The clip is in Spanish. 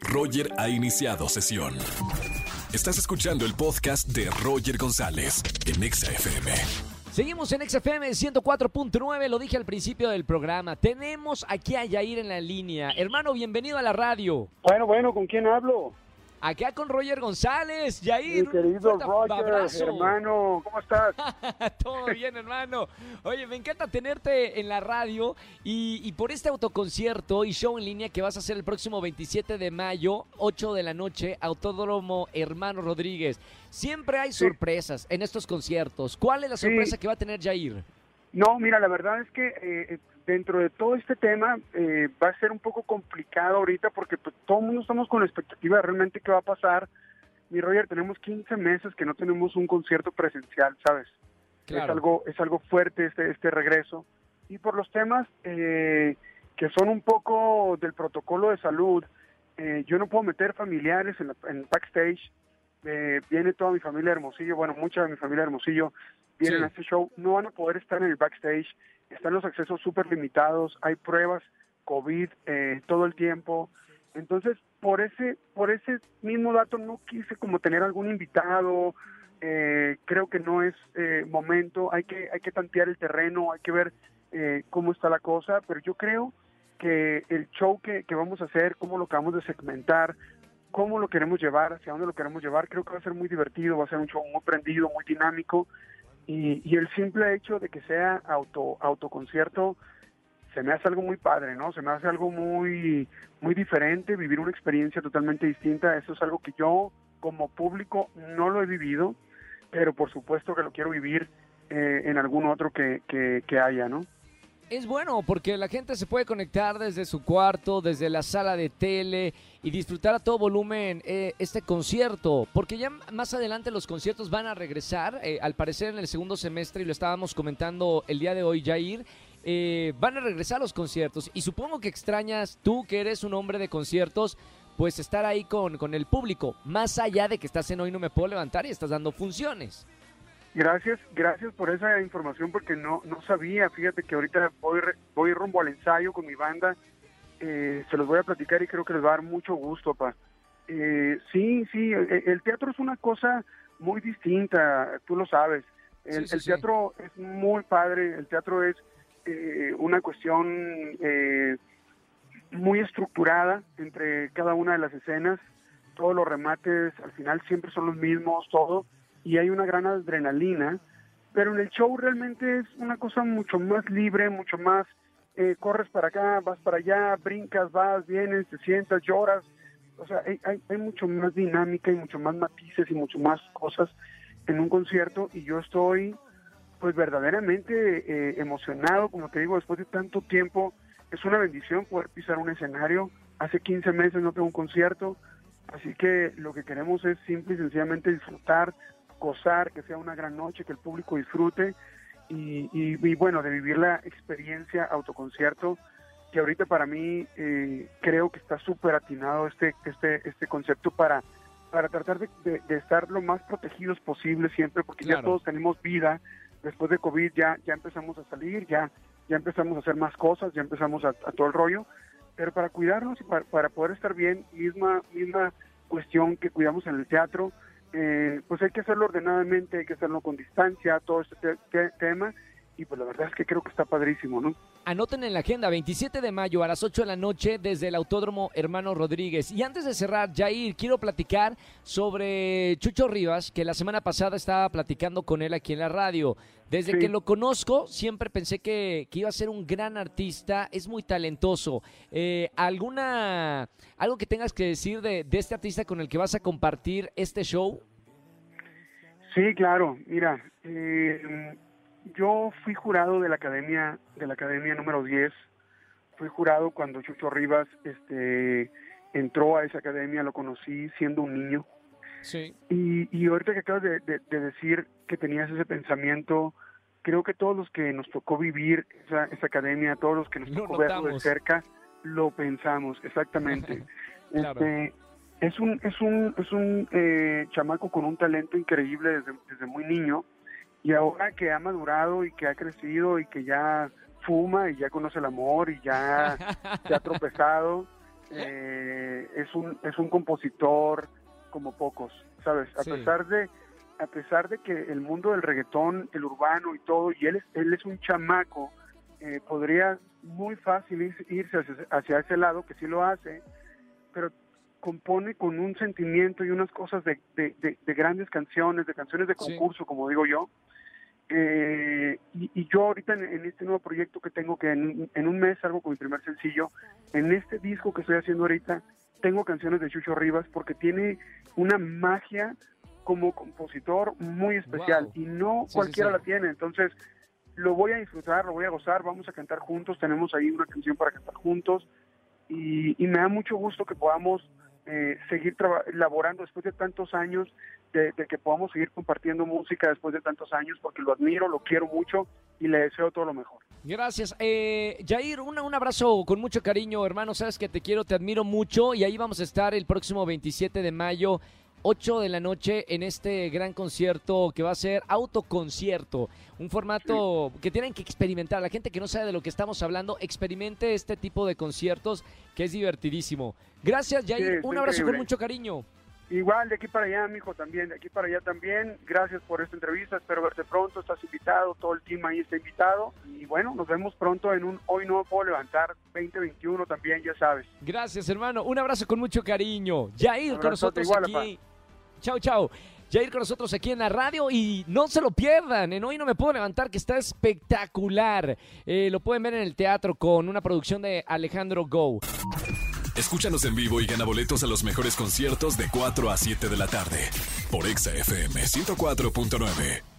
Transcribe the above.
Roger ha iniciado sesión. Estás escuchando el podcast de Roger González en Exa FM. Seguimos en XFM 104.9, lo dije al principio del programa. Tenemos aquí a Yair en la línea. Hermano, bienvenido a la radio. Bueno, bueno, ¿con quién hablo? Acá con Roger González, Yair. Mi querido Roger, abrazo. hermano, ¿cómo estás? Todo bien, hermano. Oye, me encanta tenerte en la radio y, y por este autoconcierto y show en línea que vas a hacer el próximo 27 de mayo, 8 de la noche, Autódromo Hermano Rodríguez. Siempre hay Sí. sorpresas en estos conciertos. ¿Cuál es la Sí. sorpresa que va a tener Jair? No, mira, la verdad es que eh, dentro de todo este tema eh, va a ser un poco complicado ahorita porque pues, todo el mundo estamos con la expectativa de realmente qué va a pasar. Mi Roger, tenemos 15 meses que no tenemos un concierto presencial, ¿sabes? Es algo es algo fuerte este este regreso y por los temas eh, que son un poco del protocolo de salud, eh, yo no puedo meter familiares en, la, en backstage. Viene toda mi familia de Hermosillo, bueno, mucha de mi familia de Hermosillo vienen Sí. a este show, no van a poder estar en el backstage, están los accesos súper limitados, hay pruebas COVID eh, todo el tiempo, entonces por ese por ese mismo dato no quise como tener algún invitado, eh, creo que no es eh, momento, hay que hay que tantear el terreno, hay que ver eh, cómo está la cosa, pero yo creo que el show que, que vamos a hacer, cómo lo acabamos de segmentar, cómo lo queremos llevar, hacia dónde lo queremos llevar, creo que va a ser muy divertido, va a ser un show muy prendido, muy dinámico y, y el simple hecho de que sea auto autoconcierto se me hace algo muy padre, ¿no? Se me hace algo muy muy diferente, vivir una experiencia totalmente distinta, eso es algo que yo como público no lo he vivido, pero por supuesto que lo quiero vivir eh, en algún otro que, que, que haya, ¿no? Es bueno porque la gente se puede conectar desde su cuarto, desde la sala de tele y disfrutar a todo volumen eh, este concierto. Porque ya más adelante los conciertos van a regresar, eh, al parecer en el segundo semestre, y lo estábamos comentando el día de hoy, Jair. eh, van a regresar los conciertos y supongo que extrañas tú que eres un hombre de conciertos pues estar ahí con, con el público más allá de que estás en hoy no me puedo levantar y estás dando funciones Gracias, gracias por esa información porque no no sabía. Fíjate que ahorita voy voy rumbo al ensayo con mi banda. Eh, se los voy a platicar y creo que les va a dar mucho gusto, pa. Eh, sí, sí, el, el teatro es una cosa muy distinta, tú lo sabes. El, Sí, sí, el sí. teatro es muy padre, el teatro es eh, una cuestión eh, muy estructurada entre cada una de las escenas. Todos los remates al final siempre son los mismos, todo y hay una gran adrenalina, pero en el show realmente es una cosa mucho más libre, mucho más, eh, corres para acá, vas para allá, brincas, vas, vienes, te sientas, lloras, o sea, hay, hay, hay mucho más dinámica y mucho más matices y mucho más cosas en un concierto y yo estoy pues verdaderamente eh, emocionado, como te digo, después de tanto tiempo, es una bendición poder pisar un escenario, hace 15 meses no tengo un concierto, así que lo que queremos es simple y sencillamente disfrutar, gozar, que sea una gran noche, que el público disfrute y, y- y, bueno, de vivir la experiencia autoconcierto, que ahorita para mí eh, creo que está súper atinado este, este, este concepto para, para tratar de, de- de estar lo más protegidos posible siempre, porque ya Claro. todos tenemos vida, después de COVID ya, ya empezamos a salir, ya, ya empezamos a hacer más cosas, ya empezamos a, a todo el rollo, pero para cuidarnos y para, para poder estar bien, misma, misma cuestión que cuidamos en el teatro, eh, pues hay que hacerlo ordenadamente, hay que hacerlo con distancia, todo este te- te- tema, y pues la verdad es que creo que está padrísimo, ¿no? Anoten en la agenda, 27 de mayo a las 8 de la noche desde el Autódromo Hermano Rodríguez. Y antes de cerrar, Jair, quiero platicar sobre Chucho Rivas, que la semana pasada estaba platicando con él aquí en la radio. Desde Sí. que lo conozco, siempre pensé que, que iba a ser un gran artista, es muy talentoso. Eh, ¿Alguna, algo que tengas que decir de, de este artista con el que vas a compartir este show? Sí, claro. Mira, eh, yo fui jurado de la academia de la academia número 10. Fui jurado cuando Chucho Rivas este entró a esa academia, lo conocí siendo un niño. Sí. Y, y ahorita que acabas de, de- de decir que tenías ese pensamiento, creo que todos los que nos tocó vivir esa, esa academia, todos los que nos tocó verlo de cerca, lo pensamos, exactamente. Claro. Este, es un, es un, es un eh, chamaco con un talento increíble desde, desde muy niño y ahora que ha madurado y que ha crecido y que ya fuma y ya conoce el amor y ya se ha tropezado, eh, es un es un compositor como pocos, ¿sabes? A pesar de a pesar de que el mundo del reggaetón, el urbano y todo, y él es, él es un chamaco, eh, podría muy fácil irse hacia, ese lado, que sí lo hace, pero compone con un sentimiento y unas cosas de, grandes canciones, de canciones de concurso, como digo yo. Eh, y, yo ahorita en, este nuevo proyecto que tengo, que en, en, un mes salgo con mi primer sencillo, en este disco que estoy haciendo ahorita, tengo canciones de Chucho Rivas porque tiene una magia como compositor muy especial y no cualquiera la tiene. Entonces, lo voy a disfrutar, lo voy a gozar, vamos a cantar juntos, tenemos ahí una canción para cantar juntos y, me da mucho gusto que podamos eh, seguir elaborando después de tantos años, de, que podamos seguir compartiendo música después de tantos años, porque lo admiro, lo quiero mucho y le deseo todo lo mejor. Gracias. Eh, Jair, un, un abrazo con mucho cariño, hermano. Sabes que te quiero, te admiro mucho y ahí vamos a estar el próximo 27 de mayo 8 de la noche en este gran concierto que va a ser autoconcierto. Un formato que tienen que experimentar. La gente que no sabe de lo que estamos hablando, experimente este tipo de conciertos que es divertidísimo. Gracias, Jair. Un abrazo con mucho cariño. Igual, de aquí para allá, mijo, también, de aquí para allá también. Gracias por esta entrevista, espero verte pronto, estás invitado, todo el team ahí está invitado. Y bueno, nos vemos pronto en un Hoy No Puedo Levantar 2021 también, ya sabes. Gracias, hermano. Un abrazo con mucho cariño. Jair, con nosotros aquí. Chao, chao. ir con nosotros aquí en la radio y no se lo pierdan. Hoy No Me Puedo Levantar, que está espectacular. Eh, lo pueden ver en el teatro con una producción de Alejandro Go. Escúchanos en vivo y gana boletos a los mejores conciertos de 4 a 7 de la tarde por Exa FM 104.9.